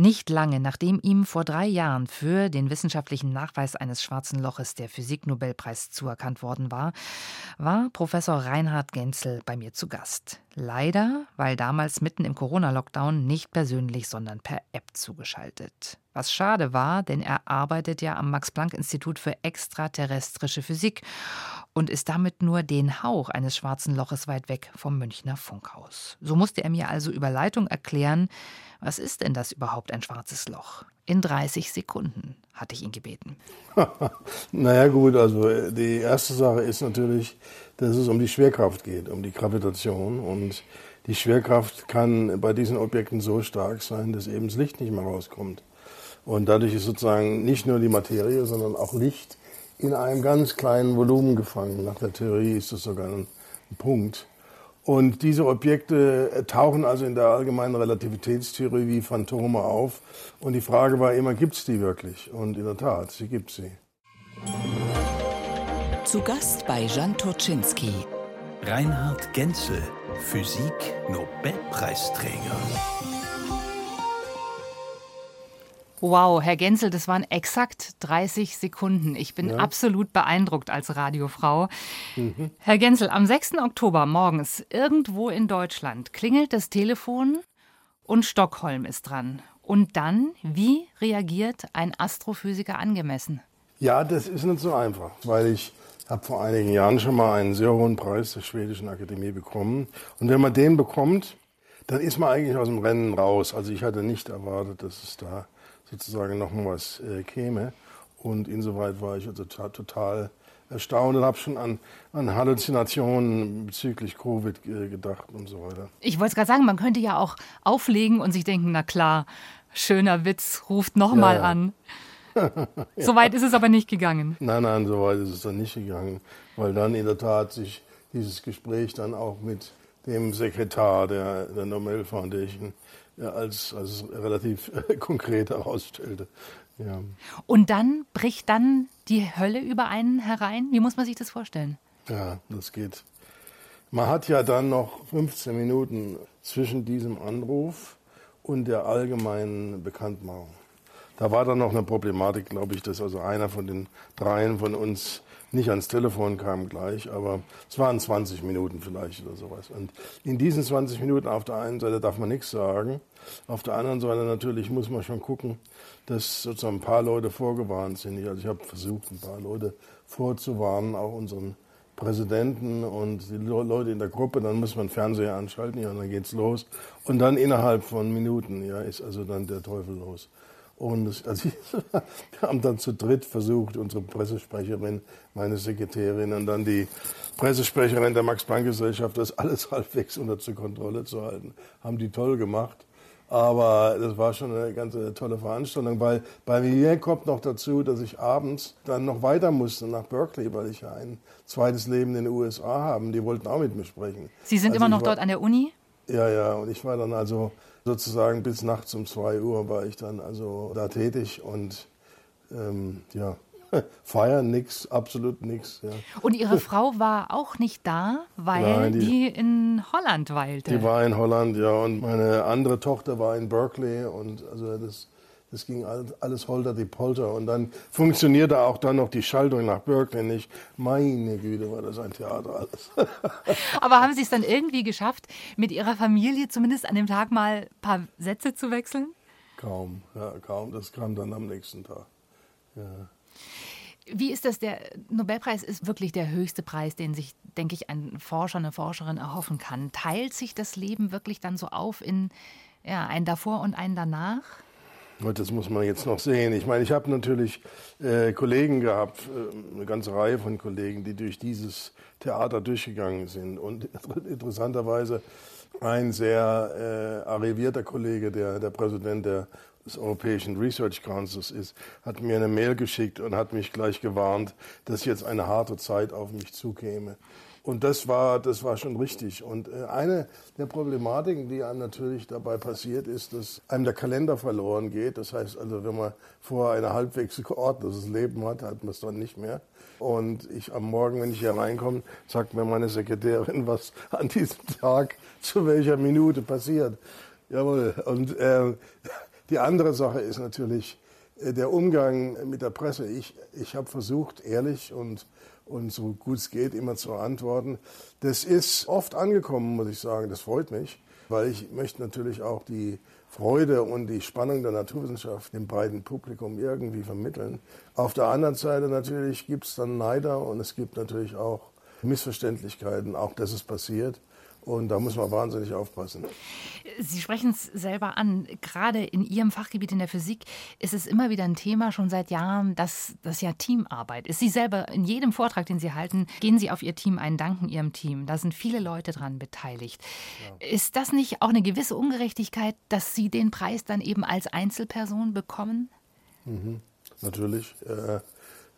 Nicht lange nachdem ihm vor drei Jahren für den wissenschaftlichen Nachweis eines schwarzen Loches der Physiknobelpreis zuerkannt worden war, war Professor Reinhard Genzel bei mir zu Gast. Leider, weil damals mitten im Corona-Lockdown nicht persönlich, sondern per App zugeschaltet. Was schade war, denn er arbeitet ja am Max-Planck-Institut für extraterrestrische Physik und ist damit nur den Hauch eines schwarzen Loches weit weg vom Münchner Funkhaus. So musste er mir also über Leitung erklären, was ist denn das überhaupt ein schwarzes Loch? In 30 Sekunden hatte ich ihn gebeten. naja gut, also die erste Sache ist natürlich, dass es um die Schwerkraft geht, um die Gravitation. Und die Schwerkraft kann bei diesen Objekten so stark sein, dass eben das Licht nicht mehr rauskommt. Und dadurch ist sozusagen nicht nur die Materie, sondern auch Licht in einem ganz kleinen Volumen gefangen. Nach der Theorie ist das sogar ein Punkt. Und diese Objekte tauchen also in der allgemeinen Relativitätstheorie wie Phantome auf. Und die Frage war immer, gibt es die wirklich? Und in der Tat, sie gibt sie. Zu Gast bei Jan Turczynski. Reinhard Genzel, Physik Nobelpreisträger. Wow, Herr Genzel, das waren exakt 30 Sekunden. Ich bin ja. absolut beeindruckt als Radiofrau. Mhm. Herr Genzel, am 6. Oktober morgens irgendwo in Deutschland klingelt das Telefon und Stockholm ist dran. Und dann, wie reagiert ein Astrophysiker angemessen? Ja, das ist nicht so einfach, weil ich habe vor einigen Jahren schon mal einen sehr hohen Preis der Schwedischen Akademie bekommen. Und wenn man den bekommt, dann ist man eigentlich aus dem Rennen raus. Also ich hatte nicht erwartet, dass es da sozusagen noch mal was äh, käme. Und insoweit war ich also total, erstaunt und habe schon an, an Halluzinationen bezüglich Covid äh, gedacht und so weiter. Ich wollte es gerade sagen, man könnte ja auch auflegen und sich denken, na klar, schöner Witz, ruft nochmal ja, ja. an. ja. So weit ist es aber nicht gegangen. Nein, nein, so weit ist es dann nicht gegangen, weil dann in der Tat sich dieses Gespräch dann auch mit dem Sekretar der, der Nobel Foundation ja, als, als relativ konkret herausstellte. Ja. Und dann bricht dann die Hölle über einen herein? Wie muss man sich das vorstellen? Ja, das geht. Man hat ja dann noch 15 Minuten zwischen diesem Anruf und der allgemeinen Bekanntmachung. Da war dann noch eine Problematik, glaube ich, dass also einer von den dreien von uns nicht ans Telefon kam gleich, aber es waren 20 Minuten vielleicht oder sowas. Und in diesen 20 Minuten auf der einen Seite darf man nichts sagen, auf der anderen Seite natürlich muss man schon gucken, dass sozusagen ein paar Leute vorgewarnt sind. Also ich habe versucht, ein paar Leute vorzuwarnen, auch unseren Präsidenten und die Leute in der Gruppe, dann muss man Fernseher anschalten, ja, und dann geht's los. Und dann innerhalb von Minuten, ja, ist also dann der Teufel los. Und also wir haben dann zu dritt versucht, unsere Pressesprecherin, meine Sekretärin und dann die Pressesprecherin der Max-Planck-Gesellschaft, das alles halbwegs unter Kontrolle zu halten. Haben die toll gemacht. Aber das war schon eine ganz tolle Veranstaltung, weil bei mir kommt noch dazu, dass ich abends dann noch weiter musste nach Berkeley, weil ich ja ein zweites Leben in den USA habe. Die wollten auch mit mir sprechen. Sie sind also immer noch dort an der Uni? Ja, ja. Und ich war dann also sozusagen bis nachts um zwei Uhr war ich dann also da tätig und ähm, ja, feiern nix, absolut nix. Ja. Und Ihre Frau war auch nicht da, weil Nein, die, die, in Holland weilte. Die war in Holland, ja, und meine andere Tochter war in Berkeley und also das das ging alles holter die Polter. Und dann funktionierte auch dann noch die Schaltung nach Berkeley nicht. Meine Güte, war das ein Theater alles. Aber haben Sie es dann irgendwie geschafft, mit Ihrer Familie zumindest an dem Tag mal ein paar Sätze zu wechseln? Kaum, ja, kaum. Das kam dann am nächsten Tag. Ja. Wie ist das? Der Nobelpreis ist wirklich der höchste Preis, den sich, denke ich, ein Forscher, eine Forscherin erhoffen kann. Teilt sich das Leben wirklich dann so auf in ja, ein davor und ein danach? Das muss man jetzt noch sehen. Ich meine, ich habe natürlich äh, Kollegen gehabt, äh, eine ganze Reihe von Kollegen, die durch dieses Theater durchgegangen sind. Und interessanterweise ein sehr äh, arrivierter Kollege, der der Präsident der, des Europäischen Research Councils ist, hat mir eine Mail geschickt und hat mich gleich gewarnt, dass jetzt eine harte Zeit auf mich zukäme. Und das war, das war schon richtig. Und äh, eine der Problematiken, die einem natürlich dabei passiert, ist, dass einem der Kalender verloren geht. Das heißt also, wenn man vorher ein halbwegs geordnetes Leben hat, hat man es dann nicht mehr. Und ich am Morgen, wenn ich hier reinkomme, sagt mir meine Sekretärin, was an diesem Tag zu welcher Minute passiert. Jawohl. Und äh, Die andere Sache ist natürlich äh, der Umgang mit der Presse. Ich, ich habe versucht, ehrlich und, und so gut es geht, immer zu antworten. Das ist oft angekommen, muss ich sagen. Das freut mich, weil ich möchte natürlich auch die Freude und die Spannung der Naturwissenschaft dem breiten Publikum irgendwie vermitteln. Auf der anderen Seite natürlich gibt es dann Neider und es gibt natürlich auch Missverständlichkeiten, auch das ist passiert. Und da muss man wahnsinnig aufpassen. Sie sprechen es selber an. Gerade in Ihrem Fachgebiet in der Physik ist es immer wieder ein Thema schon seit Jahren, dass das ja Teamarbeit ist. Sie selber in jedem Vortrag, den Sie halten, gehen Sie auf Ihr Team ein, danken Ihrem Team. Da sind viele Leute dran beteiligt. Ja. Ist das nicht auch eine gewisse Ungerechtigkeit, dass Sie den Preis dann eben als Einzelperson bekommen? Mhm. Natürlich. Äh,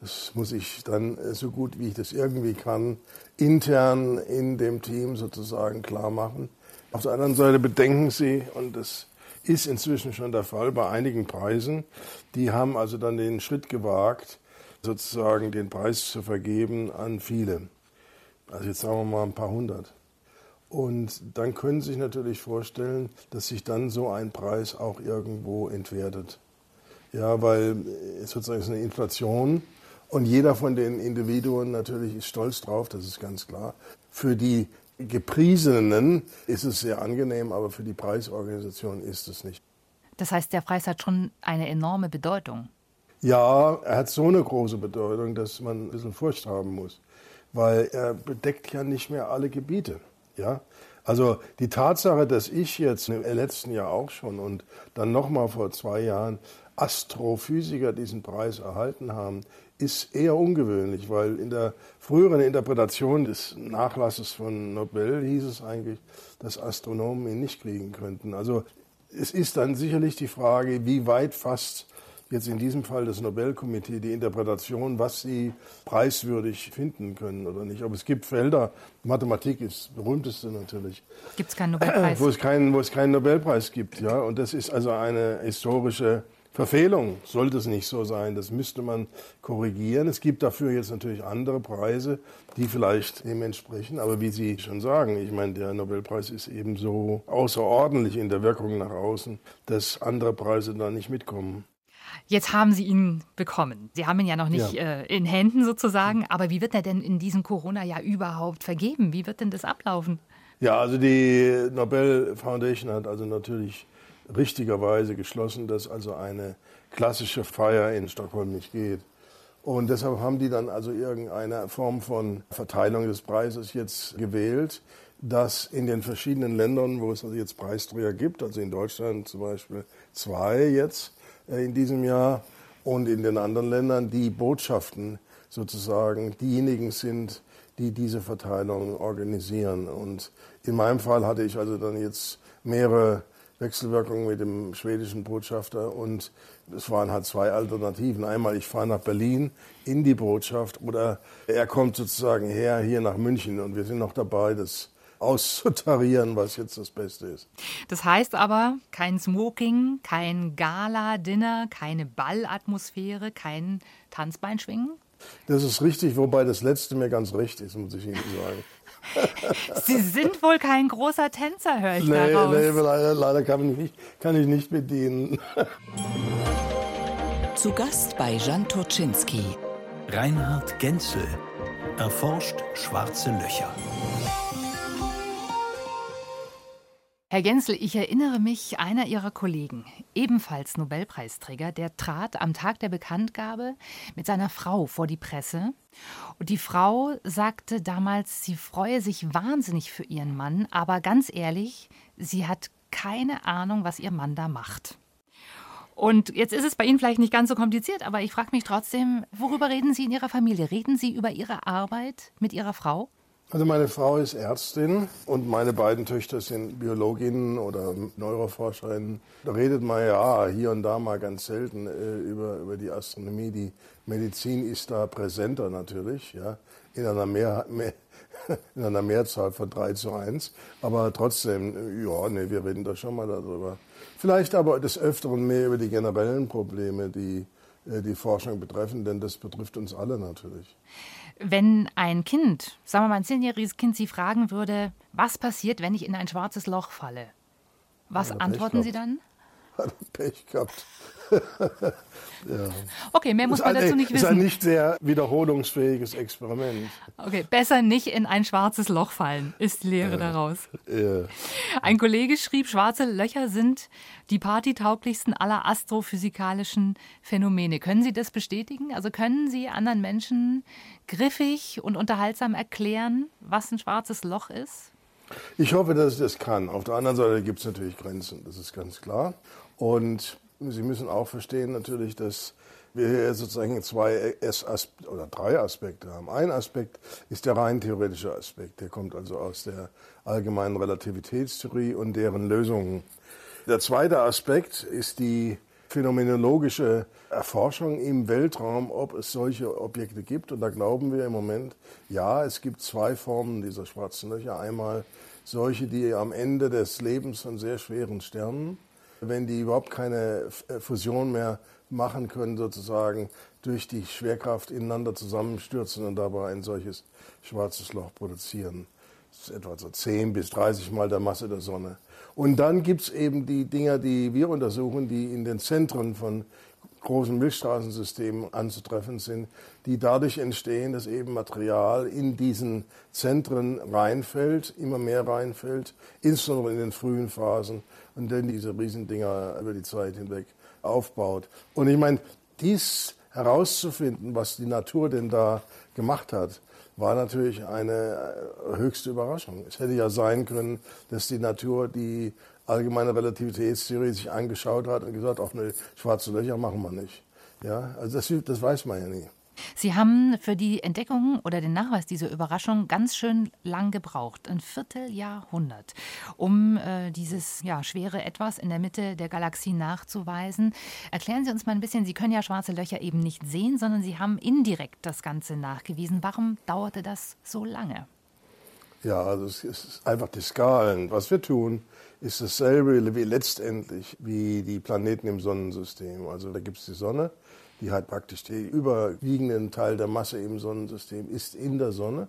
das muss ich dann äh, so gut wie ich das irgendwie kann, intern in dem Team sozusagen klar machen. Auf der anderen Seite bedenken Sie, und das ist inzwischen schon der Fall bei einigen Preisen, die haben also dann den Schritt gewagt, sozusagen den Preis zu vergeben an viele. Also jetzt sagen wir mal ein paar hundert. Und dann können Sie sich natürlich vorstellen, dass sich dann so ein Preis auch irgendwo entwertet. Ja, weil äh, sozusagen ist eine Inflation und jeder von den Individuen natürlich ist stolz drauf, das ist ganz klar. Für die Gepriesenen ist es sehr angenehm, aber für die Preisorganisation ist es nicht. Das heißt, der Preis hat schon eine enorme Bedeutung. Ja, er hat so eine große Bedeutung, dass man ein bisschen Furcht haben muss, weil er bedeckt ja nicht mehr alle Gebiete. Ja, also die Tatsache, dass ich jetzt im letzten Jahr auch schon und dann nochmal vor zwei Jahren Astrophysiker diesen Preis erhalten haben, ist eher ungewöhnlich, weil in der früheren Interpretation des Nachlasses von Nobel hieß es eigentlich, dass Astronomen ihn nicht kriegen könnten. Also es ist dann sicherlich die Frage, wie weit fasst jetzt in diesem Fall das Nobelkomitee die Interpretation, was sie preiswürdig finden können oder nicht. Aber es gibt Felder, Mathematik ist das berühmteste natürlich. Gibt es keinen Nobelpreis? Wo es keinen, wo es keinen Nobelpreis gibt, ja. Und das ist also eine historische Verfehlung sollte es nicht so sein. Das müsste man korrigieren. Es gibt dafür jetzt natürlich andere Preise, die vielleicht dem entsprechen. Aber wie Sie schon sagen, ich meine, der Nobelpreis ist eben so außerordentlich in der Wirkung nach außen, dass andere Preise da nicht mitkommen. Jetzt haben Sie ihn bekommen. Sie haben ihn ja noch nicht ja. Äh, in Händen sozusagen. Aber wie wird er denn in diesem Corona-Jahr überhaupt vergeben? Wie wird denn das ablaufen? Ja, also die Nobel Foundation hat also natürlich richtigerweise geschlossen, dass also eine klassische Feier in Stockholm nicht geht. Und deshalb haben die dann also irgendeine Form von Verteilung des Preises jetzt gewählt, dass in den verschiedenen Ländern, wo es also jetzt Preisträger gibt, also in Deutschland zum Beispiel zwei jetzt äh, in diesem Jahr und in den anderen Ländern die Botschaften sozusagen diejenigen sind, die diese Verteilung organisieren. Und in meinem Fall hatte ich also dann jetzt mehrere Wechselwirkung mit dem schwedischen Botschafter und es waren halt zwei Alternativen. Einmal, ich fahre nach Berlin in die Botschaft oder er kommt sozusagen her hier nach München und wir sind noch dabei, das auszutarieren, was jetzt das Beste ist. Das heißt aber kein Smoking, kein Gala-Dinner, keine Ballatmosphäre, kein Tanzbeinschwingen? Das ist richtig, wobei das letzte mir ganz recht ist, muss ich Ihnen sagen. Sie sind wohl kein großer Tänzer, höre ich nee, daraus. Nee, leider, leider kann, ich nicht, kann ich nicht bedienen. Zu Gast bei Jan Turczynski. Reinhard Genzel erforscht schwarze Löcher. Herr Genzel, ich erinnere mich, einer Ihrer Kollegen, ebenfalls Nobelpreisträger, der trat am Tag der Bekanntgabe mit seiner Frau vor die Presse. Und die Frau sagte damals, sie freue sich wahnsinnig für ihren Mann, aber ganz ehrlich, sie hat keine Ahnung, was ihr Mann da macht. Und jetzt ist es bei Ihnen vielleicht nicht ganz so kompliziert, aber ich frage mich trotzdem, worüber reden Sie in Ihrer Familie? Reden Sie über Ihre Arbeit mit Ihrer Frau? Also meine Frau ist Ärztin und meine beiden Töchter sind Biologinnen oder Neuroforscherinnen. Da redet man ja hier und da mal ganz selten äh, über, über die Astronomie. Die Medizin ist da präsenter natürlich, ja, in einer, mehr, mehr, in einer Mehrzahl von 3 zu 1. Aber trotzdem, ja, nee, wir reden da schon mal darüber. Vielleicht aber des Öfteren mehr über die generellen Probleme, die äh, die Forschung betreffen, denn das betrifft uns alle natürlich. Wenn ein Kind, sagen wir mal ein zehnjähriges Kind, Sie fragen würde, was passiert, wenn ich in ein schwarzes Loch falle? Was ja, antworten Sie dann? hat Pech gehabt. ja. Okay, mehr muss man ein, dazu nicht wissen. ist ein nicht sehr wiederholungsfähiges Experiment. Okay, besser nicht in ein schwarzes Loch fallen, ist die Lehre ja. daraus. Ja. Ein Kollege schrieb, schwarze Löcher sind die partytauglichsten aller astrophysikalischen Phänomene. Können Sie das bestätigen? Also können Sie anderen Menschen griffig und unterhaltsam erklären, was ein schwarzes Loch ist? Ich hoffe, dass ich das kann. Auf der anderen Seite gibt es natürlich Grenzen, das ist ganz klar. Und Sie müssen auch verstehen natürlich, dass wir hier sozusagen zwei oder drei Aspekte haben. Ein Aspekt ist der rein theoretische Aspekt. Der kommt also aus der allgemeinen Relativitätstheorie und deren Lösungen. Der zweite Aspekt ist die phänomenologische Erforschung im Weltraum, ob es solche Objekte gibt. Und da glauben wir im Moment, ja, es gibt zwei Formen dieser schwarzen Löcher. Einmal solche, die am Ende des Lebens von sehr schweren Sternen wenn die überhaupt keine äh, Fusion mehr machen können, sozusagen durch die Schwerkraft ineinander zusammenstürzen und dabei ein solches schwarzes Loch produzieren. Das ist etwa so 10 bis 30 Mal der Masse der Sonne. Und dann gibt es eben die Dinger, die wir untersuchen, die in den Zentren von großen Milchstraßensystemen anzutreffen sind, die dadurch entstehen, dass eben Material in diesen Zentren reinfällt, immer mehr reinfällt, insbesondere in den frühen Phasen und dann diese Riesendinger über die Zeit hinweg aufbaut. Und ich meine, dies herauszufinden, was die Natur denn da gemacht hat, war natürlich eine äh, höchste Überraschung. Es hätte ja sein können, dass die Natur die allgemeine Relativitätstheorie sich angeschaut hat und gesagt, ach ne, schwarze Löcher machen wir nicht. Ja, also das, das weiß man ja nie. Sie haben für die Entdeckung oder den Nachweis dieser Überraschung ganz schön lang gebraucht, ein Vierteljahrhundert, um äh, dieses ja, schwere Etwas in der Mitte der Galaxie nachzuweisen. Erklären Sie uns mal ein bisschen, Sie können ja schwarze Löcher eben nicht sehen, sondern Sie haben indirekt das Ganze nachgewiesen. Warum dauerte das so lange? Ja, also es ist einfach die Skalen. Was wir tun, ist dasselbe wie letztendlich wie die Planeten im Sonnensystem. Also da gibt es die Sonne, die halt praktisch den überwiegenden Teil der Masse im Sonnensystem ist in der Sonne.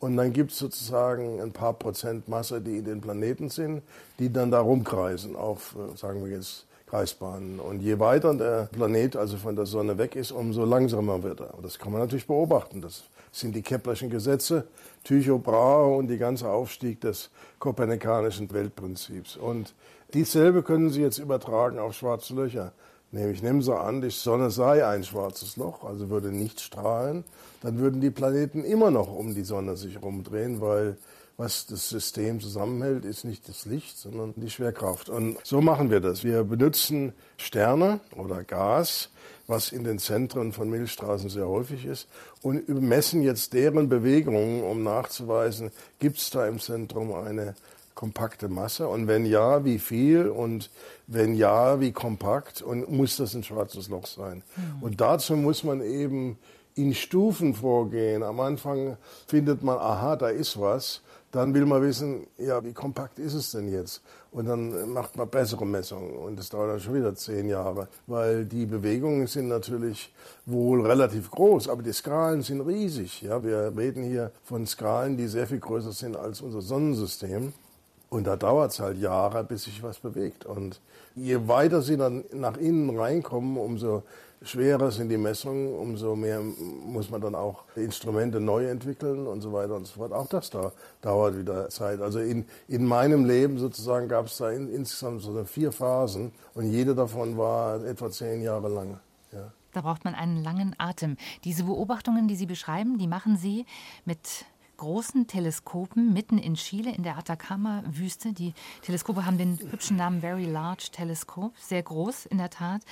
Und dann gibt es sozusagen ein paar Prozent Masse, die in den Planeten sind, die dann da rumkreisen auf, äh, sagen wir jetzt, Kreisbahnen. Und je weiter der Planet also von der Sonne weg ist, umso langsamer wird er. Und das kann man natürlich beobachten. Das sind die Keplerschen Gesetze, Tycho Brahe und die ganze Aufstieg des kopernikanischen Weltprinzips. Und dieselbe können Sie jetzt übertragen auf schwarze Löcher. Nämlich nehmen Sie an, die Sonne sei ein schwarzes Loch, also würde nicht strahlen, dann würden die Planeten immer noch um die Sonne sich rumdrehen, weil was das System zusammenhält, ist nicht das Licht, sondern die Schwerkraft. Und so machen wir das. Wir benutzen Sterne oder Gas, was in den Zentren von Milchstraßen sehr häufig ist, und messen jetzt deren Bewegungen, um nachzuweisen, gibt es da im Zentrum eine kompakte Masse? Und wenn ja, wie viel? Und wenn ja, wie kompakt? Und muss das ein schwarzes Loch sein? Mhm. Und dazu muss man eben in Stufen vorgehen. Am Anfang findet man, aha, da ist was. Dann will man wissen, ja, wie kompakt ist es denn jetzt? Und dann macht man bessere Messungen. Und das dauert dann schon wieder zehn Jahre, weil die Bewegungen sind natürlich wohl relativ groß, aber die Skalen sind riesig. Ja, wir reden hier von Skalen, die sehr viel größer sind als unser Sonnensystem. Und da dauert es halt Jahre, bis sich was bewegt. Und je weiter sie dann nach innen reinkommen, umso schwerer sind die Messungen, umso mehr muss man dann auch Instrumente neu entwickeln und so weiter und so fort. Auch das da dauert wieder Zeit. Also in, in meinem Leben sozusagen gab es da in, insgesamt so vier Phasen und jede davon war etwa zehn Jahre lang. Ja. Da braucht man einen langen Atem. Diese Beobachtungen, die Sie beschreiben, die machen Sie mit großen Teleskopen mitten in Chile in der Atacama-Wüste. Die Teleskope haben den hübschen Namen Very Large Telescope, sehr groß in der Tat.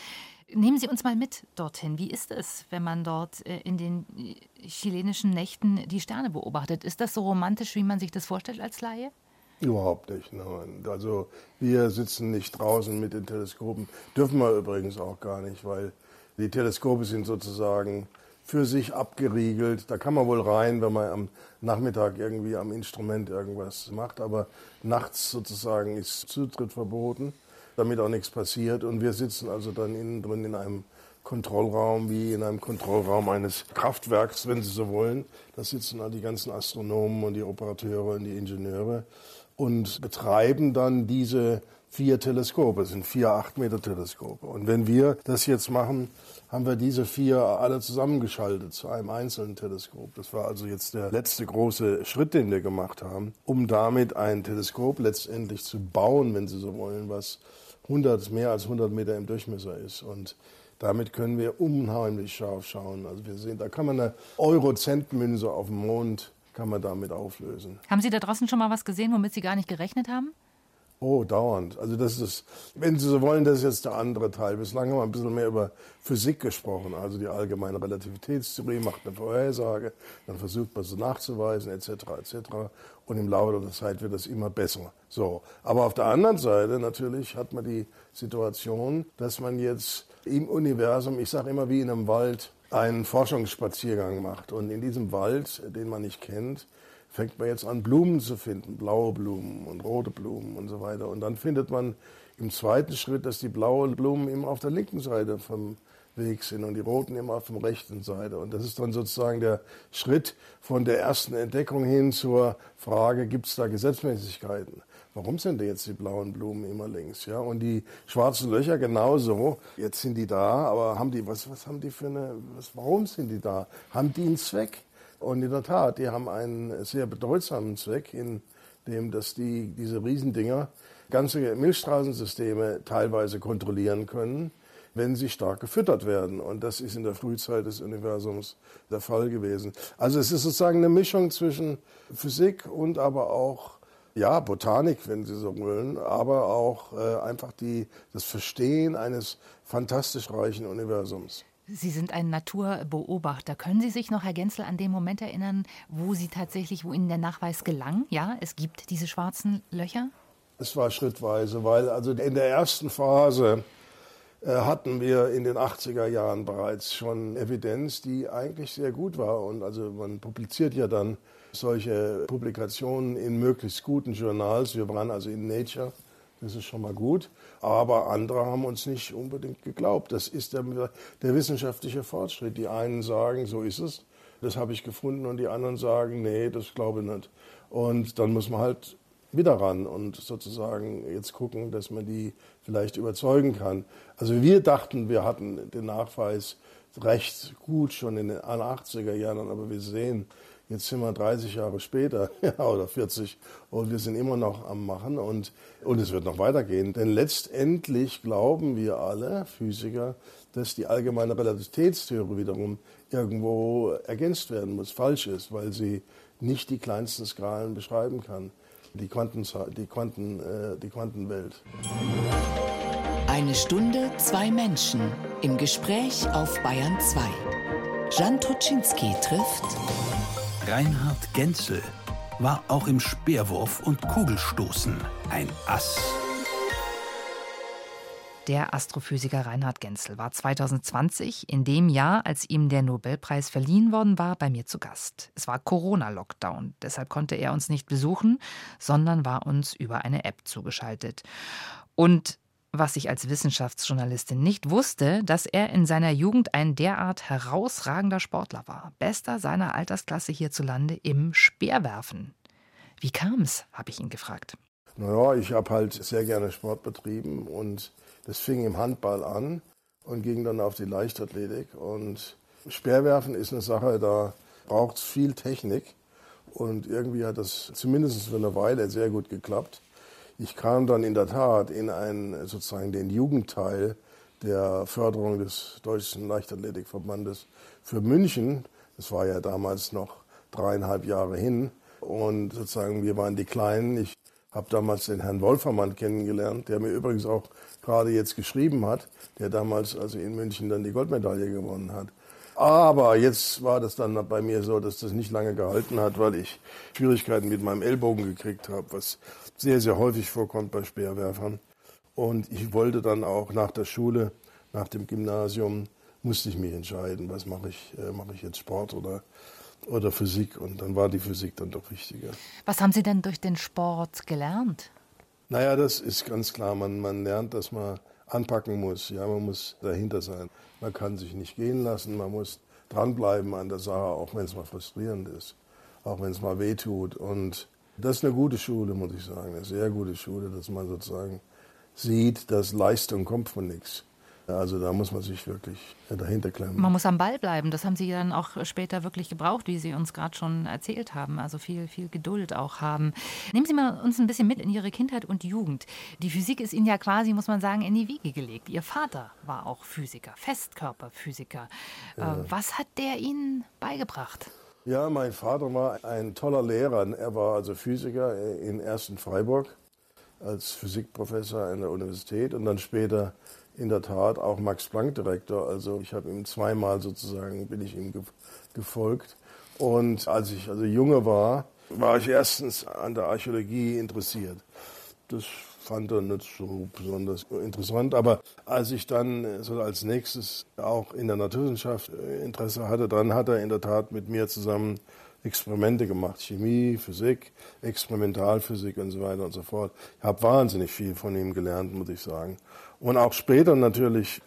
Nehmen Sie uns mal mit dorthin. Wie ist es, wenn man dort äh, in den äh, chilenischen Nächten die Sterne beobachtet? Ist das so romantisch, wie man sich das vorstellt als Laie? Überhaupt nicht. Nein. Also wir sitzen nicht draußen mit den Teleskopen. Dürfen wir übrigens auch gar nicht, weil die Teleskope sind sozusagen für sich abgeriegelt. Da kann man wohl rein, wenn man am Nachmittag irgendwie am Instrument irgendwas macht, aber nachts sozusagen ist Zutritt verboten, damit auch nichts passiert. Und wir sitzen also dann innen drin in einem Kontrollraum wie in einem Kontrollraum eines Kraftwerks, wenn Sie so wollen. Da sitzen dann die ganzen Astronomen und die Operateure und die Ingenieure und betreiben dann diese vier Teleskope, es sind vier acht Meter Teleskope. Und wenn wir das jetzt machen, haben wir diese vier alle zusammengeschaltet zu einem einzelnen Teleskop. Das war also jetzt der letzte große Schritt, den wir gemacht haben, um damit ein Teleskop letztendlich zu bauen, wenn Sie so wollen, was 100, mehr als 100 Meter im Durchmesser ist. Und damit können wir unheimlich scharf schauen. Also wir sehen, da kann man eine Eurocentmünze auf dem Mond kann man damit auflösen. Haben Sie da draußen schon mal was gesehen, womit Sie gar nicht gerechnet haben? Oh, dauernd. Also das ist, wenn Sie so wollen, das ist jetzt der andere Teil. Bislang haben wir ein bisschen mehr über Physik gesprochen. Also die allgemeine Relativitätstheorie macht eine Vorhersage, dann versucht man sie nachzuweisen, etc., etc. Und im Laufe der Zeit wird das immer besser. So. Aber auf der anderen Seite natürlich hat man die Situation, dass man jetzt im Universum, ich sage immer wie in einem Wald, einen Forschungsspaziergang macht. Und in diesem Wald, den man nicht kennt, fängt man jetzt an, Blumen zu finden, blaue Blumen und rote Blumen und so weiter. Und dann findet man im zweiten Schritt, dass die blauen Blumen immer auf der linken Seite vom Weg sind und die roten immer auf der rechten Seite. Und das ist dann sozusagen der Schritt von der ersten Entdeckung hin zur Frage, gibt es da Gesetzmäßigkeiten? Warum sind denn jetzt die blauen Blumen immer links? Ja, und die schwarzen Löcher genauso. Jetzt sind die da, aber haben die, was, was haben die für eine, was, warum sind die da? Haben die einen Zweck? Und in der Tat, die haben einen sehr bedeutsamen Zweck, in dem, dass die, diese Riesendinger ganze Milchstraßensysteme teilweise kontrollieren können, wenn sie stark gefüttert werden. Und das ist in der Frühzeit des Universums der Fall gewesen. Also es ist sozusagen eine Mischung zwischen Physik und aber auch ja, Botanik, wenn Sie so wollen, aber auch äh, einfach die, das Verstehen eines fantastisch reichen Universums. Sie sind ein Naturbeobachter. Können Sie sich noch, Herr Genzel, an den Moment erinnern, wo Sie tatsächlich, wo Ihnen der Nachweis gelang? Ja, es gibt diese schwarzen Löcher? Es war schrittweise, weil also in der ersten Phase äh, hatten wir in den 80er Jahren bereits schon Evidenz, die eigentlich sehr gut war. Und also man publiziert ja dann solche Publikationen in möglichst guten Journals. Wir waren also in Nature das ist schon mal gut. Aber andere haben uns nicht unbedingt geglaubt. Das ist der, der wissenschaftliche Fortschritt. Die einen sagen, so ist es, das habe ich gefunden, und die anderen sagen, nee, das glaube ich nicht. Und dann muss man halt wieder ran und sozusagen jetzt gucken, dass man die vielleicht überzeugen kann. Also wir dachten, wir hatten den Nachweis recht gut schon in den 80er Jahren, aber wir sehen, Jetzt sind wir 30 Jahre später ja, oder 40 und wir sind immer noch am Machen und, und es wird noch weitergehen. Denn letztendlich glauben wir alle Physiker, dass die allgemeine Relativitätstheorie wiederum irgendwo ergänzt werden muss, falsch ist, weil sie nicht die kleinsten Skalen beschreiben kann, die, Quanten, die, Quanten, äh, die Quantenwelt. Eine Stunde, zwei Menschen im Gespräch auf Bayern 2. Jan Toczynski trifft Reinhard Genzel war auch im Speerwurf und Kugelstoßen ein Ass. Der Astrophysiker Reinhard Genzel war 2020, in dem Jahr, als ihm der Nobelpreis verliehen worden war, bei mir zu Gast. Es war Corona-Lockdown, deshalb konnte er uns nicht besuchen, sondern war uns über eine App zugeschaltet. Und was ich als Wissenschaftsjournalistin nicht wusste, dass er in seiner Jugend ein derart herausragender Sportler war, bester seiner Altersklasse hierzulande im Speerwerfen. Wie kam es, habe ich ihn gefragt. Naja, ich habe halt sehr gerne Sport betrieben und das fing im Handball an und ging dann auf die Leichtathletik. Und Speerwerfen ist eine Sache, da braucht es viel Technik und irgendwie hat das zumindest für eine Weile sehr gut geklappt. Ich kam dann in der Tat in einen, sozusagen den Jugendteil der Förderung des Deutschen Leichtathletikverbandes für München. Das war ja damals noch dreieinhalb Jahre hin. Und sozusagen, wir waren die Kleinen. Ich habe damals den Herrn Wolfermann kennengelernt, der mir übrigens auch gerade jetzt geschrieben hat, der damals also in München dann die Goldmedaille gewonnen hat. Aber jetzt war das dann bei mir so, dass das nicht lange gehalten hat, weil ich Schwierigkeiten mit meinem Ellbogen gekriegt habe, was sehr, sehr häufig vorkommt bei Speerwerfern. Und ich wollte dann auch nach der Schule, nach dem Gymnasium, musste ich mich entscheiden, was mache ich, äh, mache ich jetzt Sport oder, oder Physik. Und dann war die Physik dann doch wichtiger. Was haben Sie denn durch den Sport gelernt? Naja, das ist ganz klar. Man, man lernt, dass man anpacken muss. Ja, man muss dahinter sein. Man kann sich nicht gehen lassen. Man muss dranbleiben an der Sache, auch wenn es mal frustrierend ist, auch wenn es mal wehtut. Und das ist eine gute Schule, muss ich sagen, eine sehr gute Schule, dass man sozusagen sieht, dass Leistung kommt von nichts. Also da muss man sich wirklich dahinter klemmen. Man muss am Ball bleiben. Das haben Sie dann auch später wirklich gebraucht, wie Sie uns gerade schon erzählt haben. Also viel, viel Geduld auch haben. Nehmen Sie mal uns ein bisschen mit in Ihre Kindheit und Jugend. Die Physik ist Ihnen ja quasi, muss man sagen, in die Wiege gelegt. Ihr Vater war auch Physiker, Festkörperphysiker. Ja. Äh, was hat der Ihnen beigebracht? Ja, mein Vater war ein toller Lehrer. Er war also Physiker in Ersten Freiburg als Physikprofessor an der Universität und dann später in der Tat auch Max Planck Direktor. Also ich habe ihm zweimal sozusagen bin ich ihm gefolgt. Und als ich also junge war, war ich erstens an der Archäologie interessiert. Das fand er nicht so besonders interessant. Aber als ich dann so als nächstes auch in der Naturwissenschaft äh, Interesse hatte, dann hat er in der Tat mit mir zusammen Experimente gemacht. Chemie, Physik, Experimentalphysik und so weiter und so fort. Ich habe wahnsinnig viel von ihm gelernt, muss ich sagen. Und auch später natürlich,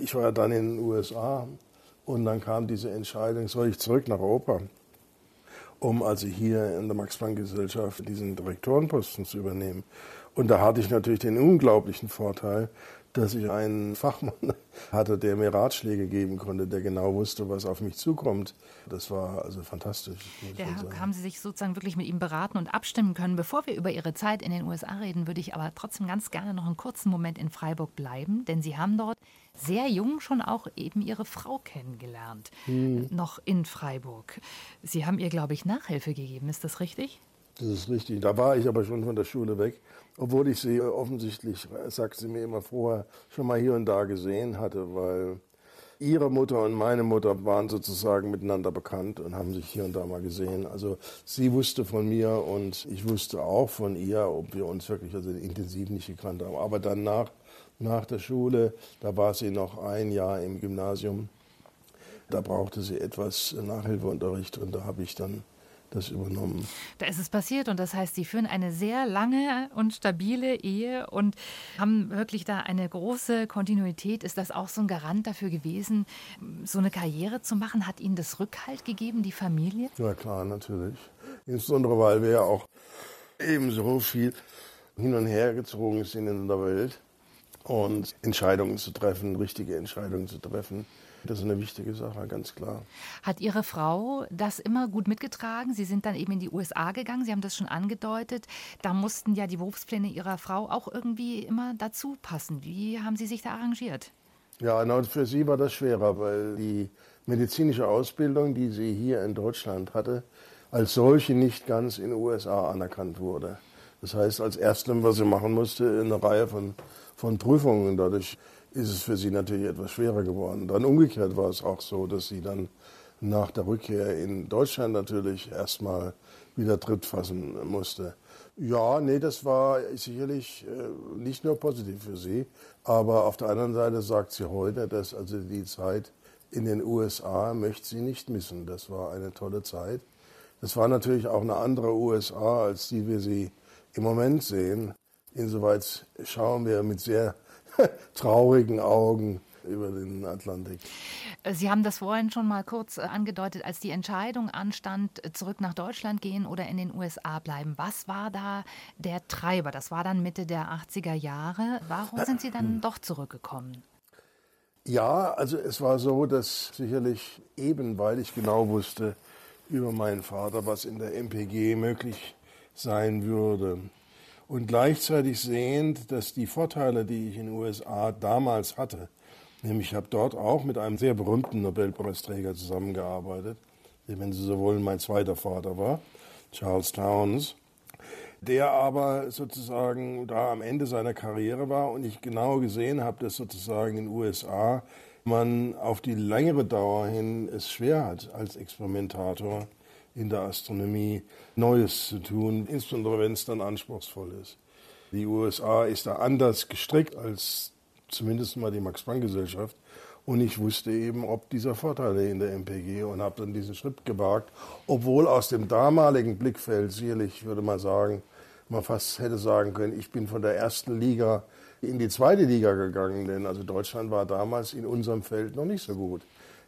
ich war ja dann in den USA und dann kam diese Entscheidung, soll ich zurück nach Europa, um also hier in der Max-Planck-Gesellschaft diesen Direktorenposten zu übernehmen. Und da hatte ich natürlich den unglaublichen Vorteil, dass ich einen Fachmann hatte, der mir Ratschläge geben konnte, der genau wusste, was auf mich zukommt. Das war also fantastisch. Der haben Sie sich sozusagen wirklich mit ihm beraten und abstimmen können. Bevor wir über Ihre Zeit in den USA reden, würde ich aber trotzdem ganz gerne noch einen kurzen Moment in Freiburg bleiben, denn Sie haben dort sehr jung schon auch eben Ihre Frau kennengelernt, hm. noch in Freiburg. Sie haben ihr, glaube ich, Nachhilfe gegeben, ist das richtig? Das ist richtig. Da war ich aber schon von der Schule weg obwohl ich sie offensichtlich, sagt sie mir immer vorher, schon mal hier und da gesehen hatte, weil ihre Mutter und meine Mutter waren sozusagen miteinander bekannt und haben sich hier und da mal gesehen. Also sie wusste von mir und ich wusste auch von ihr, ob wir uns wirklich also intensiv nicht gekannt haben. Aber dann nach, nach der Schule, da war sie noch ein Jahr im Gymnasium, da brauchte sie etwas Nachhilfeunterricht und da habe ich dann das übernommen. Da ist es passiert und das heißt, Sie führen eine sehr lange und stabile Ehe und haben wirklich da eine große Kontinuität. Ist das auch so ein Garant dafür gewesen, so eine Karriere zu machen? Hat Ihnen das Rückhalt gegeben, die Familie? Ja klar, natürlich. Insbesondere, weil wir ja auch ebenso viel hin und her gezogen sind in der Welt und Entscheidungen zu treffen, richtige Entscheidungen zu treffen. Das ist eine wichtige Sache, ganz klar. Hat Ihre Frau das immer gut mitgetragen? Sie sind dann eben in die USA gegangen, Sie haben das schon angedeutet. Da mussten ja die Berufspläne Ihrer Frau auch irgendwie immer dazu passen. Wie haben Sie sich da arrangiert? Ja, genau, für sie war das schwerer, weil die medizinische Ausbildung, die sie hier in Deutschland hatte, als solche nicht ganz in den USA anerkannt wurde. Das heißt, als erstem, was sie machen musste, eine Reihe von, von Prüfungen. Dadurch ist es für sie natürlich etwas schwerer geworden. Dann umgekehrt war es auch so, dass sie dann nach der Rückkehr in Deutschland natürlich erstmal wieder Tritt fassen musste. Ja, nee, das war sicherlich äh, nicht nur positiv für sie, aber auf der anderen Seite sagt sie heute, dass also die Zeit in den USA möchte sie nicht missen. Das war eine tolle Zeit. Das war natürlich auch eine andere USA, als die wir sie im Moment sehen. Insoweit schauen wir mit sehr traurigen Augen über den Atlantik. Sie haben das vorhin schon mal kurz äh, angedeutet, als die Entscheidung anstand, äh, zurück nach Deutschland gehen oder in den USA bleiben. Was war da der Treiber? Das war dann Mitte der 80er Jahre. Warum sind Sie dann doch zurückgekommen? Ja, also es war so, dass sicherlich eben, weil ich genau wusste über meinen Vater, was in der MPG möglich sein würde, und gleichzeitig sehend, dass die Vorteile, die ich in den USA damals hatte, nämlich ich habe dort auch mit einem sehr berühmten Nobelpreisträger zusammengearbeitet, der, wenn Sie so wollen, mein zweiter Vater war, Charles Towns, der aber sozusagen da am Ende seiner Karriere war und ich genau gesehen habe, dass sozusagen in den USA man auf die längere Dauer hin es schwer hat als Experimentator in der Astronomie Neues zu tun, insbesondere wenn es dann anspruchsvoll ist. Die USA ist da anders gestrickt als zumindest mal die Max-Planck-Gesellschaft. Und ich wusste eben, ob dieser Vorteile in der MPG und habe dann diesen Schritt gewagt, obwohl aus dem damaligen Blickfeld sicherlich, würde man sagen, man fast hätte sagen können, ich bin von der ersten Liga in die zweite Liga gegangen, denn also Deutschland war damals in unserem Feld noch nicht so gut.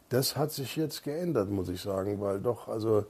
Das hat sich jetzt geändert, muss ich sagen, weil doch also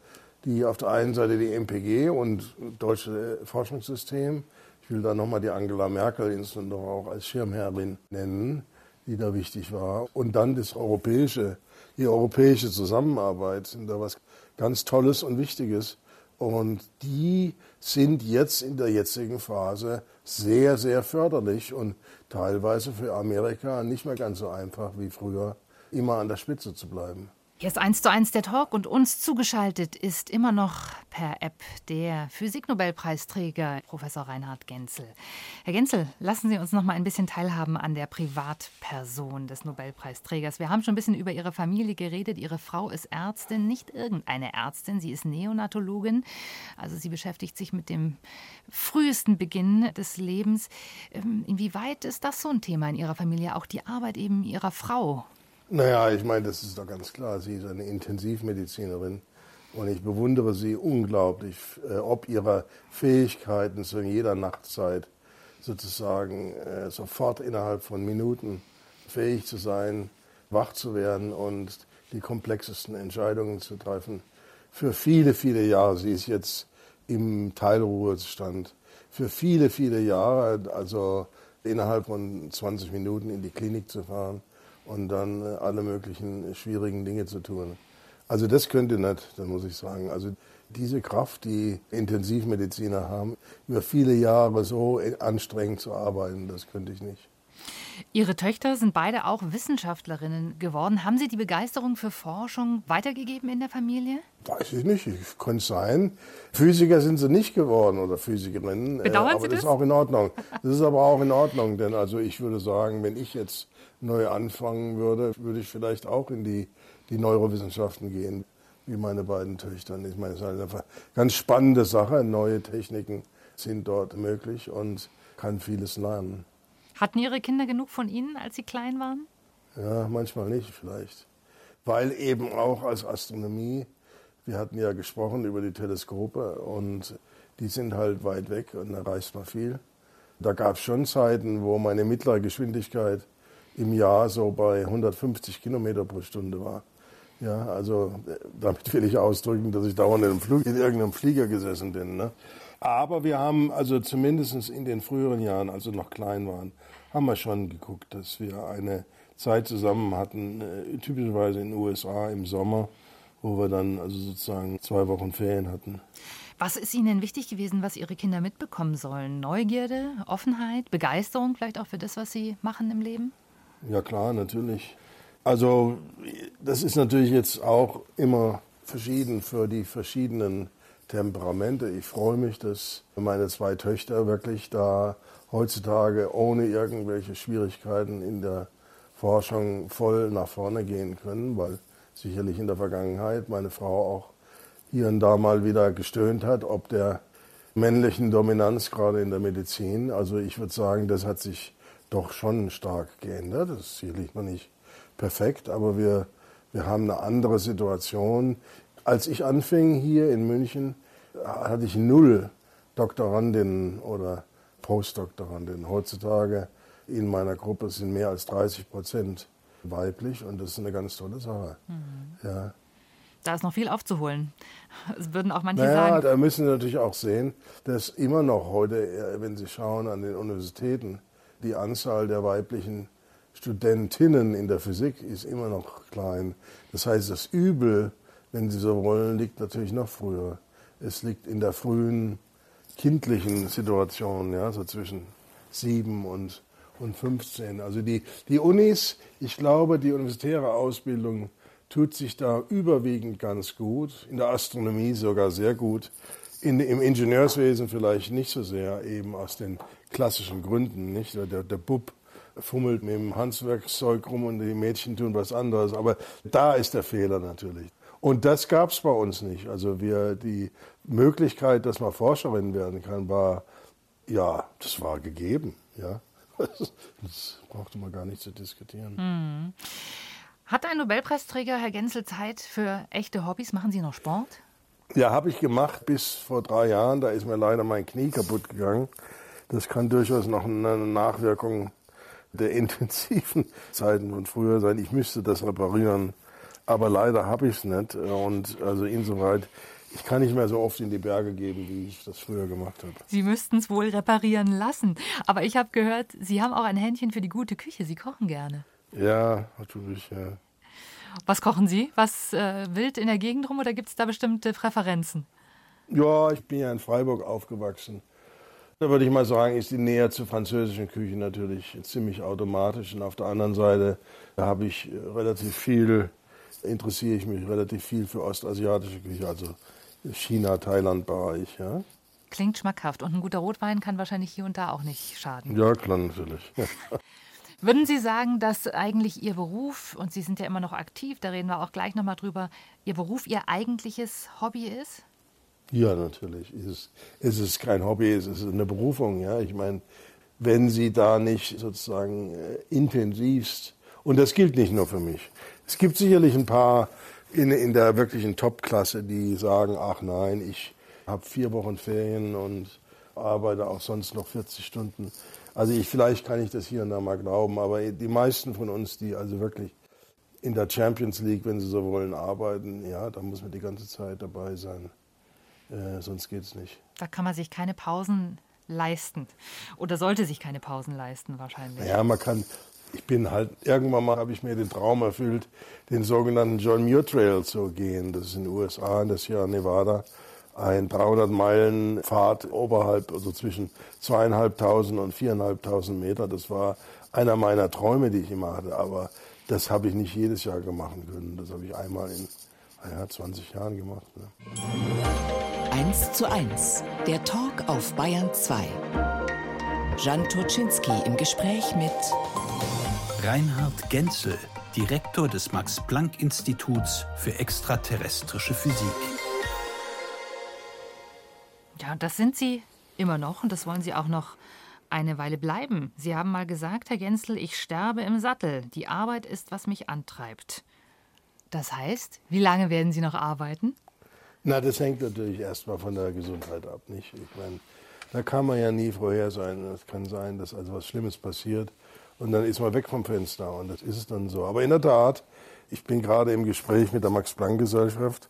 die auf der einen Seite die MPG und deutsche Forschungssystem. Ich will da nochmal die Angela Merkel insbesondere auch als Schirmherrin nennen, die da wichtig war. Und dann das europäische, die europäische Zusammenarbeit sind da was ganz Tolles und Wichtiges. Und die sind jetzt in der jetzigen Phase sehr, sehr förderlich und teilweise für Amerika nicht mehr ganz so einfach wie früher, immer an der Spitze zu bleiben. Hier ist eins zu eins der Talk und uns zugeschaltet ist immer noch per App der Physiknobelpreisträger Professor Reinhard Genzel. Herr Genzel, lassen Sie uns noch mal ein bisschen teilhaben an der Privatperson des Nobelpreisträgers. Wir haben schon ein bisschen über Ihre Familie geredet. Ihre Frau ist Ärztin, nicht irgendeine Ärztin, sie ist Neonatologin. Also sie beschäftigt sich mit dem frühesten Beginn des Lebens. Ähm, inwieweit ist das so ein Thema in Ihrer Familie, auch die Arbeit eben Ihrer Frau? Naja, ich meine, das ist doch ganz klar. Sie ist eine Intensivmedizinerin und ich bewundere sie unglaublich, äh, ob ihrer Fähigkeiten zu jeder Nachtzeit sozusagen äh, sofort innerhalb von Minuten fähig zu sein, wach zu werden und die komplexesten Entscheidungen zu treffen. Für viele, viele Jahre, sie ist jetzt im Teilruhestand, für viele, viele Jahre, also innerhalb von 20 Minuten in die Klinik zu fahren und dann äh, alle möglichen schwierigen Dinge zu tun. Also das könnte nicht, da muss ich sagen. Also diese Kraft, die Intensivmediziner haben, über viele Jahre so anstrengend zu arbeiten, das könnte ich nicht. Ihre Töchter sind beide auch Wissenschaftlerinnen geworden. Haben Sie die Begeisterung für Forschung weitergegeben in der Familie? Weiß ich nicht, ich könnte sein. Physiker sind sie nicht geworden oder Physikerinnen. Äh, Bedauern aber Sie das? das ist auch in Ordnung. Das ist aber auch in Ordnung, denn also ich würde sagen, wenn ich jetzt neu anfangen würde, würde ich vielleicht auch in die, die Neurowissenschaften gehen, wie meine beiden Töchter. Ich meine, es ist eine ganz spannende Sache. Neue Techniken sind dort möglich und kann vieles lernen. Hatten Ihre Kinder genug von Ihnen, als Sie klein waren? Ja, manchmal nicht vielleicht. Weil eben auch als Astronomie, wir hatten ja gesprochen über die Teleskope und die sind halt weit weg und da reist man viel. Da gab es schon Zeiten, wo meine mittlere Geschwindigkeit im Jahr so bei 150 Kilometer pro Stunde war. Ja, also damit will ich ausdrücken, dass ich dauernd in, Flug, in irgendeinem Flieger gesessen bin. Ne? Aber wir haben also zumindest in den früheren Jahren, als wir noch klein waren, haben wir schon geguckt, dass wir eine Zeit zusammen hatten, äh, typischerweise in den USA im Sommer, wo wir dann also sozusagen zwei Wochen Ferien hatten. Was ist Ihnen wichtig gewesen, was Ihre Kinder mitbekommen sollen? Neugierde, Offenheit, Begeisterung vielleicht auch für das, was sie machen im Leben? Ja klar, natürlich. Also das ist natürlich jetzt auch immer verschieden für die verschiedenen Temperamente. Ich freue mich, dass meine zwei Töchter wirklich da heutzutage ohne irgendwelche Schwierigkeiten in der Forschung voll nach vorne gehen können, weil sicherlich in der Vergangenheit meine Frau auch hier und da mal wieder gestöhnt hat, ob der männlichen Dominanz gerade in der Medizin. Also ich würde sagen, das hat sich doch schon stark geändert. Das ist sicherlich noch nicht perfekt, aber wir, wir haben eine andere Situation. Als ich anfing hier in München, hatte ich null Doktorandinnen oder Postdoktorandinnen. Heutzutage in meiner Gruppe sind mehr als 30 Prozent weiblich und das ist eine ganz tolle Sache. Mhm. Ja. Da ist noch viel aufzuholen. Das würden auch manche naja, sagen. Da müssen Sie natürlich auch sehen, dass immer noch heute, wenn Sie schauen an den Universitäten, die Anzahl der weiblichen Studentinnen in der Physik ist immer noch klein. Das heißt, das Übel, wenn Sie so wollen, liegt natürlich noch früher. Es liegt in der frühen kindlichen Situation, ja, so zwischen sieben und, und 15. Also die, die Unis, ich glaube, die universitäre Ausbildung tut sich da überwiegend ganz gut, in der Astronomie sogar sehr gut, in, im Ingenieurswesen vielleicht nicht so sehr, eben aus den klassischen Gründen, nicht? Der, der Bub fummelt mit dem Handwerkszeug rum und die Mädchen tun was anderes. Aber da ist der Fehler natürlich. Und das gab es bei uns nicht. Also wir, die Möglichkeit, dass man Forscherin werden kann, war, ja, das war gegeben. Ja. Das brauchte man gar nicht zu diskutieren. Hm. Hat ein Nobelpreisträger, Herr Genzel, Zeit für echte Hobbys? Machen Sie noch Sport? Ja, habe ich gemacht bis vor drei Jahren. Da ist mir leider mein Knie kaputt gegangen. Das kann durchaus noch eine Nachwirkung der intensiven Zeiten von früher sein. Ich müsste das reparieren, aber leider habe ich es nicht. Und also insoweit ich kann nicht mehr so oft in die Berge gehen, wie ich das früher gemacht habe. Sie müssten es wohl reparieren lassen. Aber ich habe gehört, Sie haben auch ein Händchen für die gute Küche. Sie kochen gerne. Ja, natürlich, ja. Was kochen Sie? Was äh, wild in der Gegend rum oder gibt es da bestimmte Präferenzen? Ja, ich bin ja in Freiburg aufgewachsen. Da würde ich mal sagen, ist die Nähe zur französischen Küche natürlich ziemlich automatisch. Und auf der anderen Seite habe ich relativ viel, interessiere ich mich relativ viel für ostasiatische Küche, also China, Thailand-Bereich. Ja. Klingt schmackhaft. Und ein guter Rotwein kann wahrscheinlich hier und da auch nicht schaden. Ja, klar, natürlich. Würden Sie sagen, dass eigentlich Ihr Beruf, und Sie sind ja immer noch aktiv, da reden wir auch gleich nochmal drüber, Ihr Beruf Ihr eigentliches Hobby ist? Ja, natürlich. Es ist, es ist kein Hobby, es ist eine Berufung. Ja, ich meine, wenn Sie da nicht sozusagen äh, intensivst, und das gilt nicht nur für mich. Es gibt sicherlich ein paar in, in der wirklichen Top-Klasse, die sagen, ach nein, ich habe vier Wochen Ferien und arbeite auch sonst noch 40 Stunden. Also ich, vielleicht kann ich das hier und da mal glauben, aber die meisten von uns, die also wirklich in der Champions League, wenn sie so wollen, arbeiten, ja, da muss man die ganze Zeit dabei sein. Äh, sonst geht es nicht. Da kann man sich keine Pausen leisten. Oder sollte sich keine Pausen leisten, wahrscheinlich. Ja, man kann. Ich bin halt, irgendwann mal habe ich mir den Traum erfüllt, den sogenannten John Muir Trail zu gehen. Das ist in den USA, in der Sierra Nevada. Ein 300 Meilen Fahrt oberhalb, also zwischen zweieinhalbtausend und viereinhalbtausend Meter. Das war einer meiner Träume, die ich immer hatte. Aber das habe ich nicht jedes Jahr machen können. Das habe ich einmal in ja, 20 Jahren gemacht. Ne? 1 zu 1, der Talk auf Bayern 2. Jan Turczynski im Gespräch mit Reinhard Genzel, Direktor des Max-Planck-Instituts für extraterrestrische Physik. Ja, das sind Sie immer noch und das wollen Sie auch noch eine Weile bleiben. Sie haben mal gesagt, Herr Genzel, ich sterbe im Sattel. Die Arbeit ist, was mich antreibt. Das heißt, wie lange werden Sie noch arbeiten? Na, das hängt natürlich erstmal von der Gesundheit ab, nicht? Ich meine, da kann man ja nie vorher sein. Es kann sein, dass also was Schlimmes passiert und dann ist man weg vom Fenster und das ist es dann so. Aber in der Tat, ich bin gerade im Gespräch mit der Max-Planck-Gesellschaft.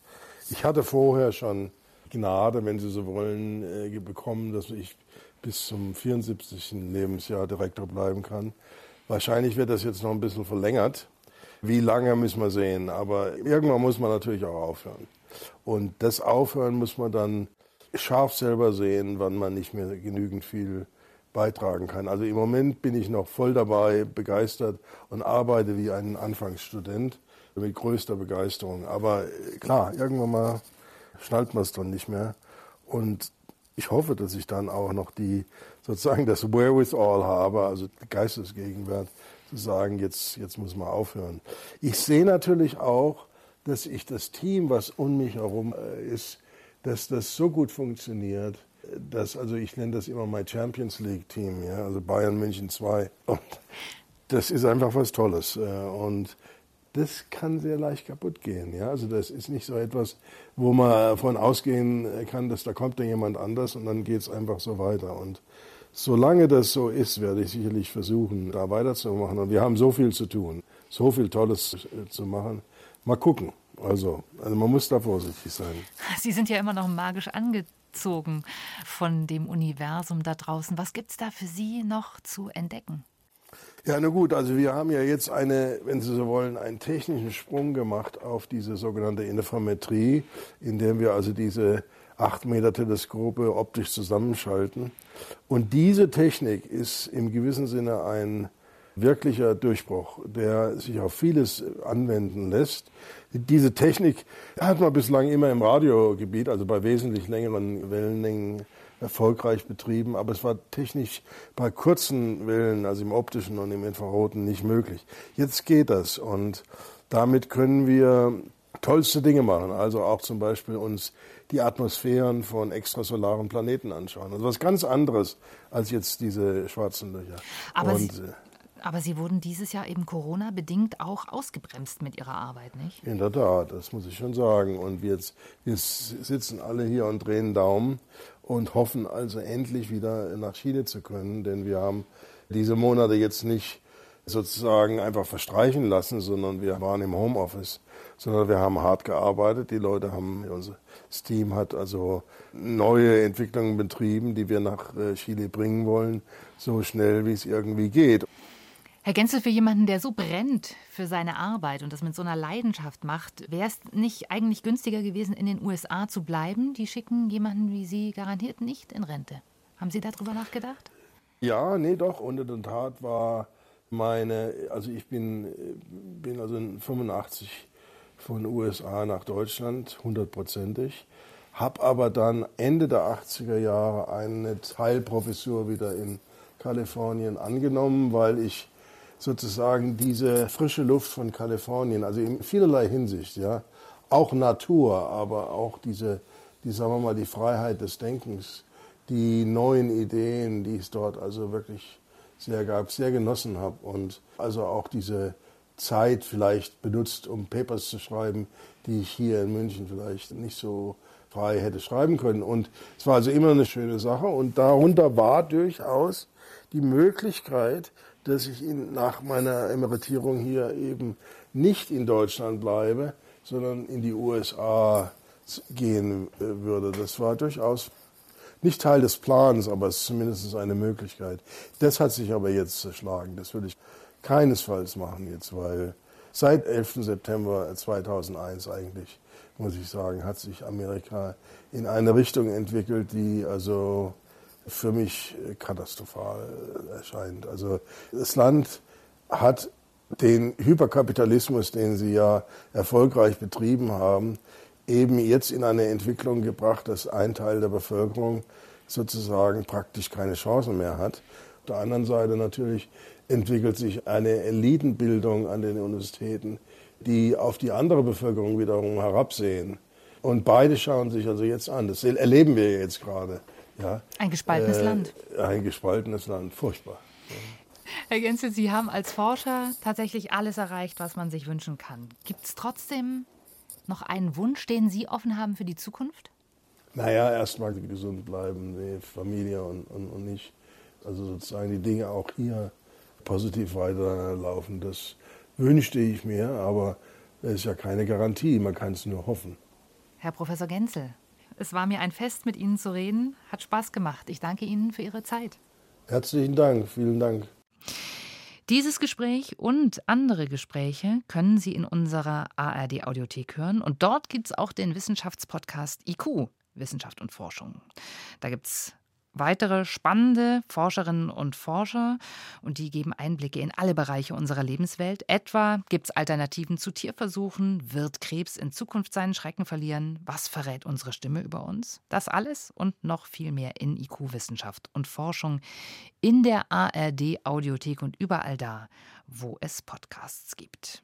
Ich hatte vorher schon Gnade, wenn Sie so wollen, äh, bekommen, dass ich bis zum 74. Lebensjahr Direktor bleiben kann. Wahrscheinlich wird das jetzt noch ein bisschen verlängert. Wie lange müssen wir sehen, aber irgendwann muss man natürlich auch aufhören. Und das Aufhören muss man dann scharf selber sehen, wann man nicht mehr genügend viel beitragen kann. Also im Moment bin ich noch voll dabei, begeistert und arbeite wie ein Anfangsstudent mit größter Begeisterung. Aber klar, irgendwann mal schnallt man es dann nicht mehr. Und ich hoffe, dass ich dann auch noch die sozusagen das Wherewithal habe, also Geistesgegenwart, sagen, jetzt, jetzt muss man aufhören. Ich sehe natürlich auch, dass ich das Team, was um mich herum äh, ist, dass das so gut funktioniert, dass, also ich nenne das immer mein Champions League Team, ja, also Bayern München 2. Und das ist einfach was Tolles. Äh, und das kann sehr leicht kaputt gehen. Ja? Also das ist nicht so etwas, wo man davon ausgehen kann, dass da kommt dann jemand anders und dann geht es einfach so weiter. Und solange das so ist, werde ich sicherlich versuchen, da weiterzumachen. Und wir haben so viel zu tun, so viel Tolles äh, zu machen. Mal gucken. Also, also man muss da vorsichtig sein. Sie sind ja immer noch magisch angezogen von dem Universum da draußen. Was gibt es da für Sie noch zu entdecken? Ja, na gut, also wir haben ja jetzt eine, wenn Sie so wollen, einen technischen Sprung gemacht auf diese sogenannte Interferometrie, indem wir also diese 8 Meter Teleskope optisch zusammenschalten. Und diese Technik ist im gewissen Sinne ein wirklicher Durchbruch, der sich auf vieles anwenden lässt. Diese Technik hat man bislang immer im Radiogebiet, also bei wesentlich längeren Wellenlängen, erfolgreich betrieben, aber es war technisch bei kurzen Wellen, also im optischen und im Infraroten, nicht möglich. Jetzt geht das und damit können wir tollste Dinge machen, also auch zum Beispiel uns die Atmosphären von extrasolaren Planeten anschauen. Also was ganz anderes als jetzt diese schwarzen Löcher. Aber und, Sie, äh, aber Sie wurden dieses Jahr eben Corona-bedingt auch ausgebremst mit Ihrer Arbeit, nicht? In der Tat, das muss ich schon sagen. Und wir, jetzt, wir sitzen alle hier und drehen Daumen und hoffen also endlich wieder nach Chile zu können, denn wir haben diese Monate jetzt nicht sozusagen einfach verstreichen lassen, sondern wir waren im Homeoffice, sondern wir haben hart gearbeitet. Die Leute haben, unser Team hat also neue Entwicklungen betrieben, die wir nach äh, Chile bringen wollen, so schnell wie es irgendwie geht. Herr Genzel, für jemanden, der so brennt für seine Arbeit und das mit so einer Leidenschaft macht, wäre es nicht eigentlich günstiger gewesen, in den USA zu bleiben? Die schicken jemanden wie Sie garantiert nicht in Rente. Haben Sie darüber nachgedacht? Ja, nee, doch. Und in der Tat war meine, also ich bin, bin also in 85 von USA nach Deutschland, hundertprozentig, habe aber dann Ende der 80er Jahre eine Teilprofessur wieder in Kalifornien angenommen, weil ich sozusagen diese frische Luft von Kalifornien, also in vielerlei Hinsicht, ja, auch Natur, aber auch diese, die, sagen wir mal, die Freiheit des Denkens, die neuen Ideen, die es dort also wirklich sehr gab, sehr genossen habe und also auch diese Zeit vielleicht benutzt, um Papers zu schreiben, die ich hier in München vielleicht nicht so frei hätte schreiben können. Und es war also immer eine schöne Sache und darunter war durchaus die Möglichkeit, dass ich in, nach meiner Emeritierung hier eben nicht in Deutschland bleibe, sondern in die USA gehen äh, würde. Das war durchaus nicht Teil des Plans, aber es ist zumindest eine Möglichkeit. Das hat sich aber jetzt zerschlagen. Das würde ich keinesfalls machen jetzt, weil seit 11. September 2001 eigentlich, muss ich sagen, hat sich Amerika in eine Richtung entwickelt, die also für mich katastrophal erscheint. Also das Land hat den Hyperkapitalismus, den sie ja erfolgreich betrieben haben, eben jetzt in eine Entwicklung gebracht, dass ein Teil der Bevölkerung sozusagen praktisch keine Chancen mehr hat. Auf der anderen Seite natürlich entwickelt sich eine Elitenbildung an den Universitäten, die auf die andere Bevölkerung wiederum herabsehen. Und beide schauen sich also jetzt an. Das erleben wir jetzt gerade. Ja. Ein gespaltenes äh, Land. Ein gespaltenes Land, furchtbar. Herr Genzel, Sie haben als Forscher tatsächlich alles erreicht, was man sich wünschen kann. Gibt es trotzdem noch einen Wunsch, den Sie offen haben für die Zukunft? Naja, erstmal gesund bleiben, die Familie und, und, und nicht. Also sozusagen die Dinge auch hier positiv weiterlaufen. Das wünschte ich mir, aber es ist ja keine Garantie, man kann es nur hoffen. Herr Professor Genzel, es war mir ein Fest, mit Ihnen zu reden. Hat Spaß gemacht. Ich danke Ihnen für Ihre Zeit. Herzlichen Dank, vielen Dank. Dieses Gespräch und andere Gespräche können Sie in unserer ARD-Audiothek hören. Und dort gibt es auch den Wissenschaftspodcast IQ, Wissenschaft und Forschung. Da gibt es weitere spannende Forscherinnen und Forscher und die geben Einblicke in alle Bereiche unserer Lebenswelt. Etwa gibt es Alternativen zu Tierversuchen? Wird Krebs in Zukunft seinen Schrecken verlieren? Was verrät unsere Stimme über uns? Das alles und noch viel mehr in IQ Wissenschaft und Forschung in der ARD Audiothek und überall da, wo es Podcasts gibt.